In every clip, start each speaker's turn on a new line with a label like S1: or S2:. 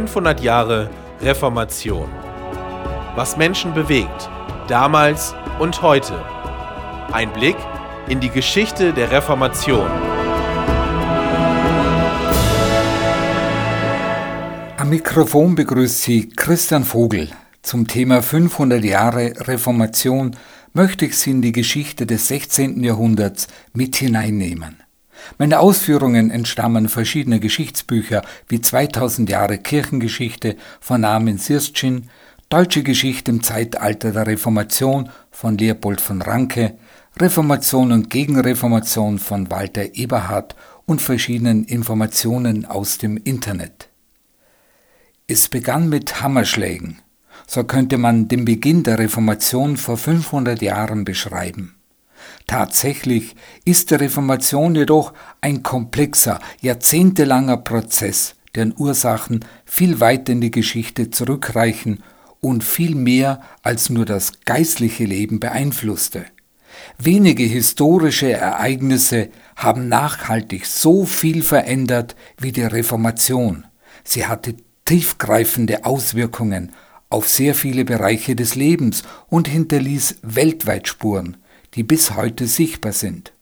S1: 500 Jahre Reformation. Was Menschen bewegt, damals und heute. Ein Blick in die Geschichte der Reformation.
S2: Am Mikrofon begrüßt Sie Christian Vogel. Zum Thema 500 Jahre Reformation möchte ich Sie in die Geschichte des 16. Jahrhunderts mit hineinnehmen. Meine Ausführungen entstammen verschiedener Geschichtsbücher wie 2000 Jahre Kirchengeschichte von Armin Sirschin, Deutsche Geschichte im Zeitalter der Reformation von Leopold von Ranke, Reformation und Gegenreformation von Walter Eberhard und verschiedenen Informationen aus dem Internet. Es begann mit Hammerschlägen. So könnte man den Beginn der Reformation vor 500 Jahren beschreiben. Tatsächlich ist die Reformation jedoch ein komplexer, jahrzehntelanger Prozess, deren Ursachen viel weiter in die Geschichte zurückreichen und viel mehr als nur das geistliche Leben beeinflusste. Wenige historische Ereignisse haben nachhaltig so viel verändert wie die Reformation. Sie hatte tiefgreifende Auswirkungen auf sehr viele Bereiche des Lebens und hinterließ weltweit Spuren, die bis heute sichtbar sind.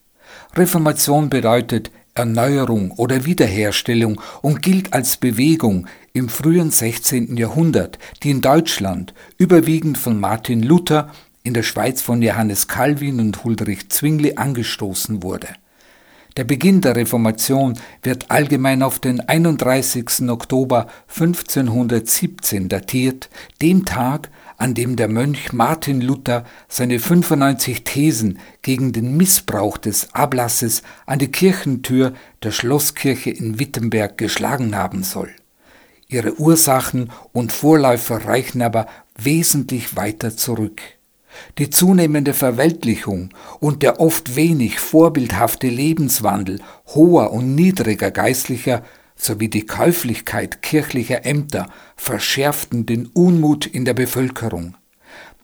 S2: Reformation bedeutet Erneuerung oder Wiederherstellung und gilt als Bewegung im frühen 16. Jahrhundert, die in Deutschland überwiegend von Martin Luther, in der Schweiz von Johannes Calvin und Huldrych Zwingli angestoßen wurde. Der Beginn der Reformation wird allgemein auf den 31. Oktober 1517 datiert, dem Tag, an dem der Mönch Martin Luther seine 95 Thesen gegen den Missbrauch des Ablasses an die Kirchentür der Schlosskirche in Wittenberg geschlagen haben soll. Ihre Ursachen und Vorläufer reichen aber wesentlich weiter zurück. Die zunehmende Verweltlichung und der oft wenig vorbildhafte Lebenswandel hoher und niedriger Geistlicher sowie die Käuflichkeit kirchlicher Ämter verschärften den Unmut in der Bevölkerung.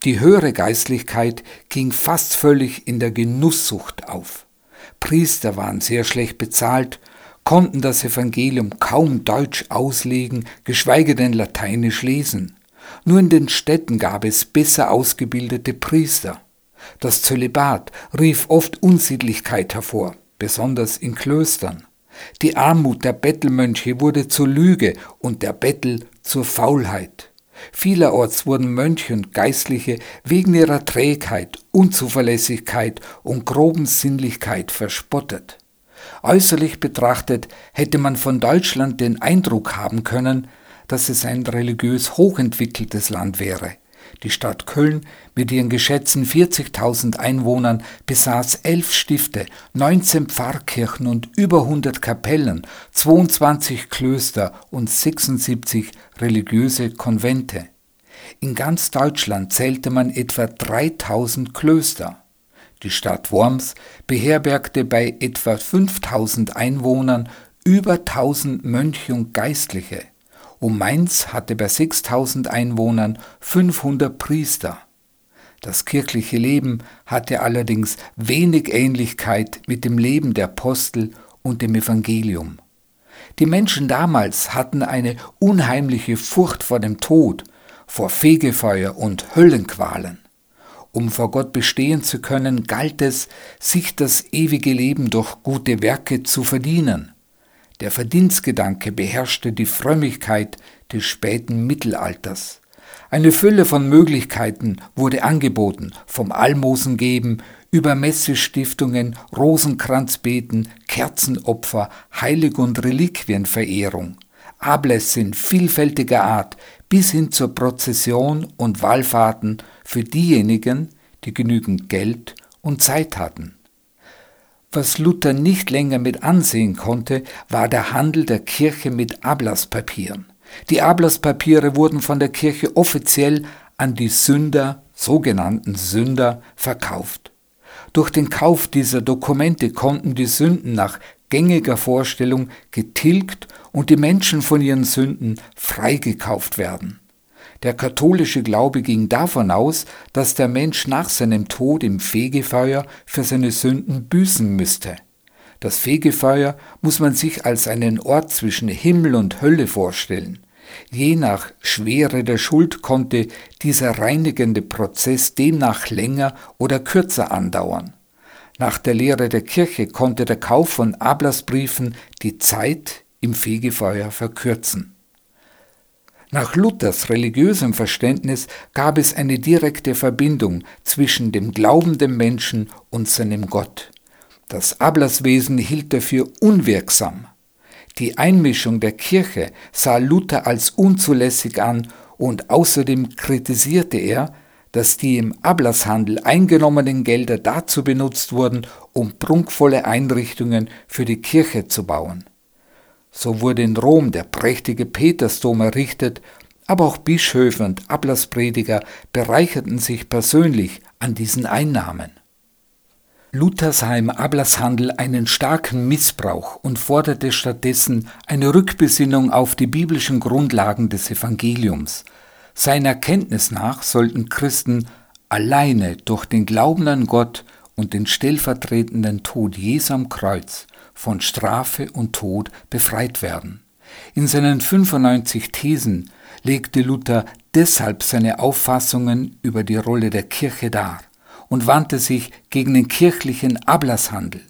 S2: Die höhere Geistlichkeit ging fast völlig in der Genusssucht auf. Priester waren sehr schlecht bezahlt, konnten das Evangelium kaum deutsch auslegen, geschweige denn lateinisch lesen. Nur in den Städten gab es besser ausgebildete Priester. Das Zölibat rief oft Unsittlichkeit hervor, besonders in Klöstern. Die Armut der Bettelmönche wurde zur Lüge und der Bettel zur Faulheit. Vielerorts wurden Mönche und Geistliche wegen ihrer Trägheit, Unzuverlässigkeit und groben Sinnlichkeit verspottet. Äußerlich betrachtet hätte man von Deutschland den Eindruck haben können, dass es ein religiös hochentwickeltes Land wäre. Die Stadt Köln mit ihren geschätzten 40.000 Einwohnern besaß elf Stifte, 19 Pfarrkirchen und über 100 Kapellen, 22 Klöster und 76 religiöse Konvente. In ganz Deutschland zählte man etwa 3000 Klöster. Die Stadt Worms beherbergte bei etwa 5000 Einwohnern über 1000 Mönche und Geistliche und Mainz hatte bei 6000 Einwohnern 500 Priester. Das kirchliche Leben hatte allerdings wenig Ähnlichkeit mit dem Leben der Apostel und dem Evangelium. Die Menschen damals hatten eine unheimliche Furcht vor dem Tod, vor Fegefeuer und Höllenqualen. Um vor Gott bestehen zu können, galt es, sich das ewige Leben durch gute Werke zu verdienen. Der Verdienstgedanke beherrschte die Frömmigkeit des späten Mittelalters. Eine Fülle von Möglichkeiten wurde angeboten, vom Almosengeben über Messestiftungen, Rosenkranzbeten, Kerzenopfer, Heilig- und Reliquienverehrung, Ablässe in vielfältiger Art bis hin zur Prozession und Wallfahrten für diejenigen, die genügend Geld und Zeit hatten. Was Luther nicht länger mit ansehen konnte, war der Handel der Kirche mit Ablasspapieren. Die Ablasspapiere wurden von der Kirche offiziell an die Sünder, sogenannten Sünder, verkauft. Durch den Kauf dieser Dokumente konnten die Sünden nach gängiger Vorstellung getilgt und die Menschen von ihren Sünden freigekauft werden. Der katholische Glaube ging davon aus, dass der Mensch nach seinem Tod im Fegefeuer für seine Sünden büßen müsste. Das Fegefeuer muss man sich als einen Ort zwischen Himmel und Hölle vorstellen. Je nach Schwere der Schuld konnte dieser reinigende Prozess demnach länger oder kürzer andauern. Nach der Lehre der Kirche konnte der Kauf von Ablassbriefen die Zeit im Fegefeuer verkürzen. Nach Luthers religiösem Verständnis gab es eine direkte Verbindung zwischen dem glaubenden Menschen und seinem Gott. Das Ablasswesen hielt dafür unwirksam. Die Einmischung der Kirche sah Luther als unzulässig an und außerdem kritisierte er, dass die im Ablasshandel eingenommenen Gelder dazu benutzt wurden, um prunkvolle Einrichtungen für die Kirche zu bauen. So wurde in Rom der prächtige Petersdom errichtet, aber auch Bischöfe und Ablassprediger bereicherten sich persönlich an diesen Einnahmen. Luther sah im Ablasshandel einen starken Missbrauch und forderte stattdessen eine Rückbesinnung auf die biblischen Grundlagen des Evangeliums. Seiner Erkenntnis nach sollten Christen alleine durch den Glauben an Gott und den stellvertretenden Tod Jesu am Kreuz von Strafe und Tod befreit werden. In seinen 95 Thesen legte Luther deshalb seine Auffassungen über die Rolle der Kirche dar und wandte sich gegen den kirchlichen Ablasshandel.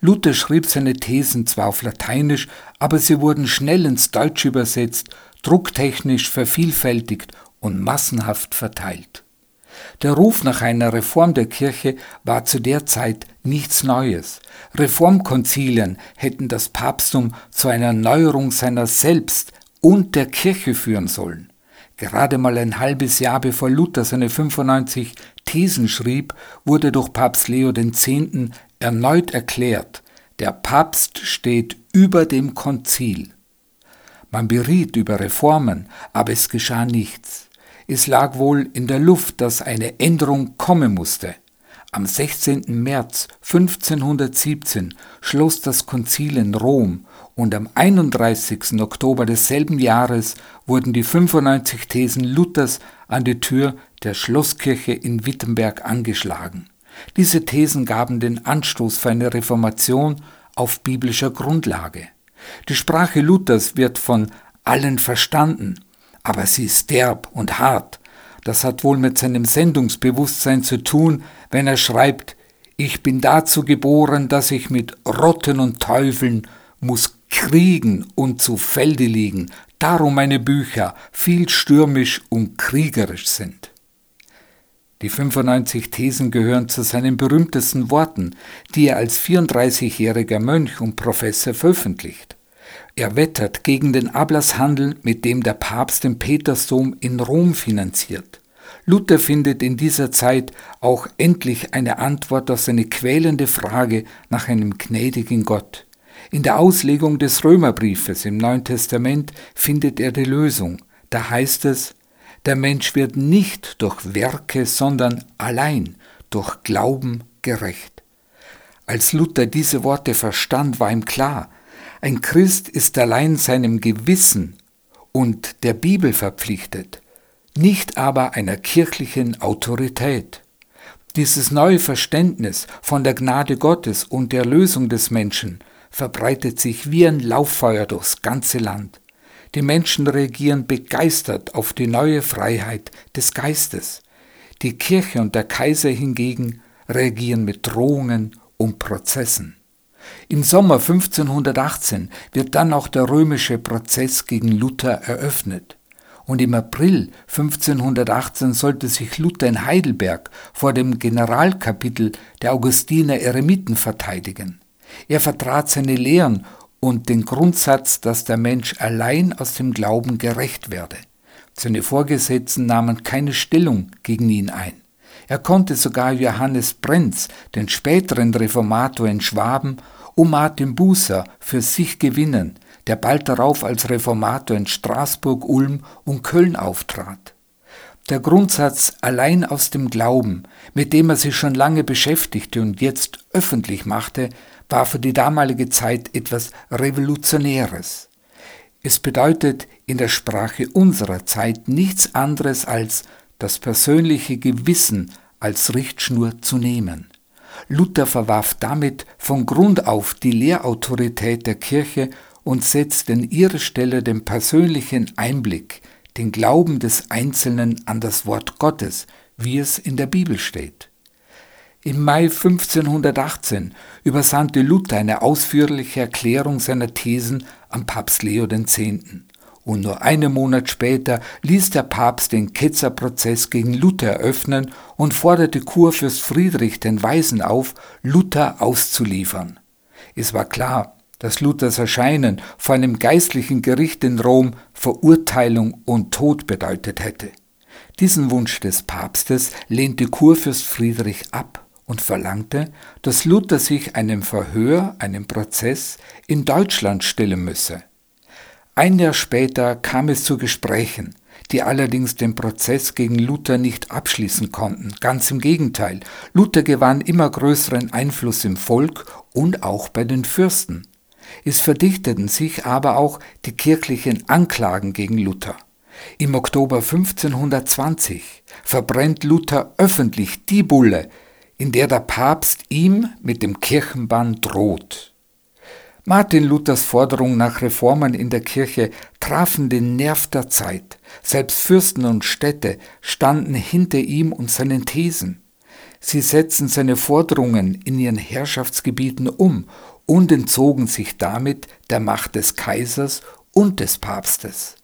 S2: Luther schrieb seine Thesen zwar auf Lateinisch, aber sie wurden schnell ins Deutsche übersetzt, drucktechnisch vervielfältigt und massenhaft verteilt. Der Ruf nach einer Reform der Kirche war zu der Zeit nichts Neues. Reformkonzilien hätten das Papsttum zu einer Neuerung seiner selbst und der Kirche führen sollen. Gerade mal ein halbes Jahr bevor Luther seine 95 Thesen schrieb, wurde durch Papst Leo X. erneut erklärt, der Papst steht über dem Konzil. Man beriet über Reformen, aber es geschah nichts. Es lag wohl in der Luft, dass eine Änderung kommen musste. Am 16. März 1517 schloss das Konzil in Rom und am 31. Oktober desselben Jahres wurden die 95 Thesen Luthers an die Tür der Schlosskirche in Wittenberg angeschlagen. Diese Thesen gaben den Anstoß für eine Reformation auf biblischer Grundlage. Die Sprache Luthers wird von allen verstanden, aber sie ist derb und hart. Das hat wohl mit seinem Sendungsbewusstsein zu tun, wenn er schreibt, ich bin dazu geboren, dass ich mit Rotten und Teufeln muss kriegen und zu Felde liegen, darum meine Bücher viel stürmisch und kriegerisch sind. Die 95 Thesen gehören zu seinen berühmtesten Worten, die er als 34-jähriger Mönch und Professor veröffentlicht. Er wettert gegen den Ablasshandel, mit dem der Papst den Petersdom in Rom finanziert. Luther findet in dieser Zeit auch endlich eine Antwort auf seine quälende Frage nach einem gnädigen Gott. In der Auslegung des Römerbriefes im Neuen Testament findet er die Lösung. Da heißt es, der Mensch wird nicht durch Werke, sondern allein durch Glauben gerecht. Als Luther diese Worte verstand, war ihm klar, ein Christ ist allein seinem Gewissen und der Bibel verpflichtet, nicht aber einer kirchlichen Autorität. Dieses neue Verständnis von der Gnade Gottes und der Lösung des Menschen verbreitet sich wie ein Lauffeuer durchs ganze Land. Die Menschen reagieren begeistert auf die neue Freiheit des Geistes. Die Kirche und der Kaiser hingegen reagieren mit Drohungen und Prozessen. Im Sommer 1518 wird dann auch der römische Prozess gegen Luther eröffnet. Und im April 1518 sollte sich Luther in Heidelberg vor dem Generalkapitel der Augustiner Eremiten verteidigen. Er vertrat seine Lehren und den Grundsatz, dass der Mensch allein aus dem Glauben gerecht werde. Seine Vorgesetzten nahmen keine Stellung gegen ihn ein. Er konnte sogar Johannes Brenz, den späteren Reformator in Schwaben, und Martin Bußer für sich gewinnen, der bald darauf als Reformator in Straßburg, Ulm und Köln auftrat. Der Grundsatz allein aus dem Glauben, mit dem er sich schon lange beschäftigte und jetzt öffentlich machte, war für die damalige Zeit etwas Revolutionäres. Es bedeutet in der Sprache unserer Zeit nichts anderes als das persönliche Gewissen als Richtschnur zu nehmen. Luther verwarf damit von Grund auf die Lehrautorität der Kirche und setzt in ihre Stelle den persönlichen Einblick, den Glauben des Einzelnen an das Wort Gottes, wie es in der Bibel steht. Im Mai 1518 übersandte Luther eine ausführliche Erklärung seiner Thesen an Papst Leo X. Und nur einen Monat später ließ der Papst den Ketzerprozess gegen Luther eröffnen und forderte Kurfürst Friedrich den Weisen auf, Luther auszuliefern. Es war klar, dass Luthers Erscheinen vor einem geistlichen Gericht in Rom Verurteilung und Tod bedeutet hätte. Diesen Wunsch des Papstes lehnte Kurfürst Friedrich ab und verlangte, dass Luther sich einem Verhör, einem Prozess in Deutschland stellen müsse. Ein Jahr später kam es zu Gesprächen, die allerdings den Prozess gegen Luther nicht abschließen konnten. Ganz im Gegenteil, Luther gewann immer größeren Einfluss im Volk und auch bei den Fürsten. Es verdichteten sich aber auch die kirchlichen Anklagen gegen Luther. Im Oktober 1520 verbrennt Luther öffentlich die Bulle, in der der Papst ihm mit dem Kirchenbann droht. Martin Luthers Forderungen nach Reformen in der Kirche trafen den Nerv der Zeit. Selbst Fürsten und Städte standen hinter ihm und seinen Thesen. Sie setzten seine Forderungen in ihren Herrschaftsgebieten um und entzogen sich damit der Macht des Kaisers und des Papstes.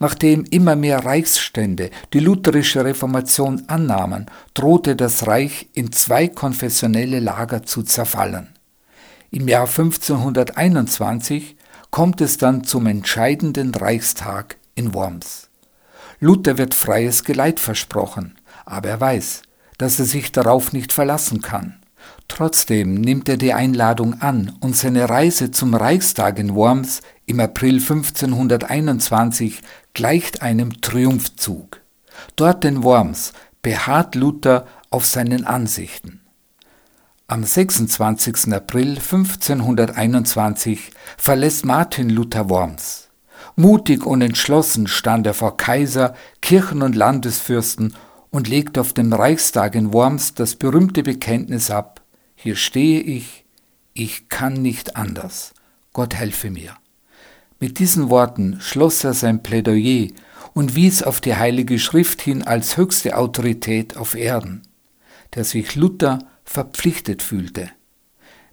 S2: Nachdem immer mehr Reichsstände die lutherische Reformation annahmen, drohte das Reich in zwei konfessionelle Lager zu zerfallen. Im Jahr 1521 kommt es dann zum entscheidenden Reichstag in Worms. Luther wird freies Geleit versprochen, aber er weiß, dass er sich darauf nicht verlassen kann. Trotzdem nimmt er die Einladung an und seine Reise zum Reichstag in Worms im April 1521 gleicht einem Triumphzug. Dort in Worms beharrt Luther auf seinen Ansichten. Am 26. April 1521 verlässt Martin Luther Worms. Mutig und entschlossen stand er vor Kaiser, Kirchen- und Landesfürsten und legt auf dem Reichstag in Worms das berühmte Bekenntnis ab, hier stehe ich, ich kann nicht anders, Gott helfe mir. Mit diesen Worten schloss er sein Plädoyer und wies auf die Heilige Schrift hin als höchste Autorität auf Erden, der sich Luther verpflichtet fühlte.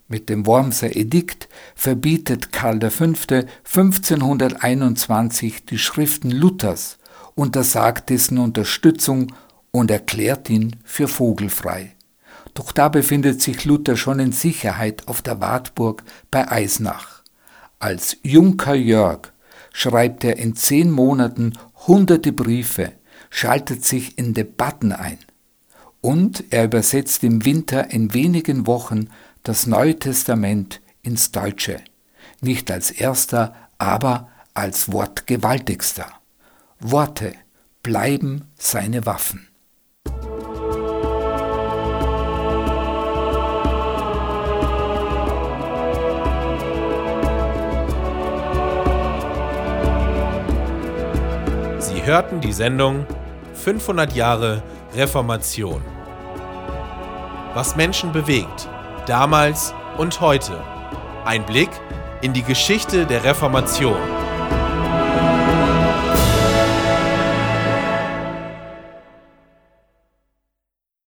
S2: Mit dem Wormser Edikt verbietet Karl V. 1521 die Schriften Luthers, untersagt dessen Unterstützung und erklärt ihn für vogelfrei. Doch da befindet sich Luther schon in Sicherheit auf der Wartburg bei Eisenach. Als Junker Jörg schreibt er in zehn Monaten hunderte Briefe, schaltet sich in Debatten ein. Und er übersetzt im Winter in wenigen Wochen das Neue Testament ins Deutsche. Nicht als erster, aber als wortgewaltigster. Worte bleiben seine Waffen.
S1: Sie hörten die Sendung 500 Jahre Reformation. Was Menschen bewegt, damals und heute. Ein Blick in die Geschichte der Reformation.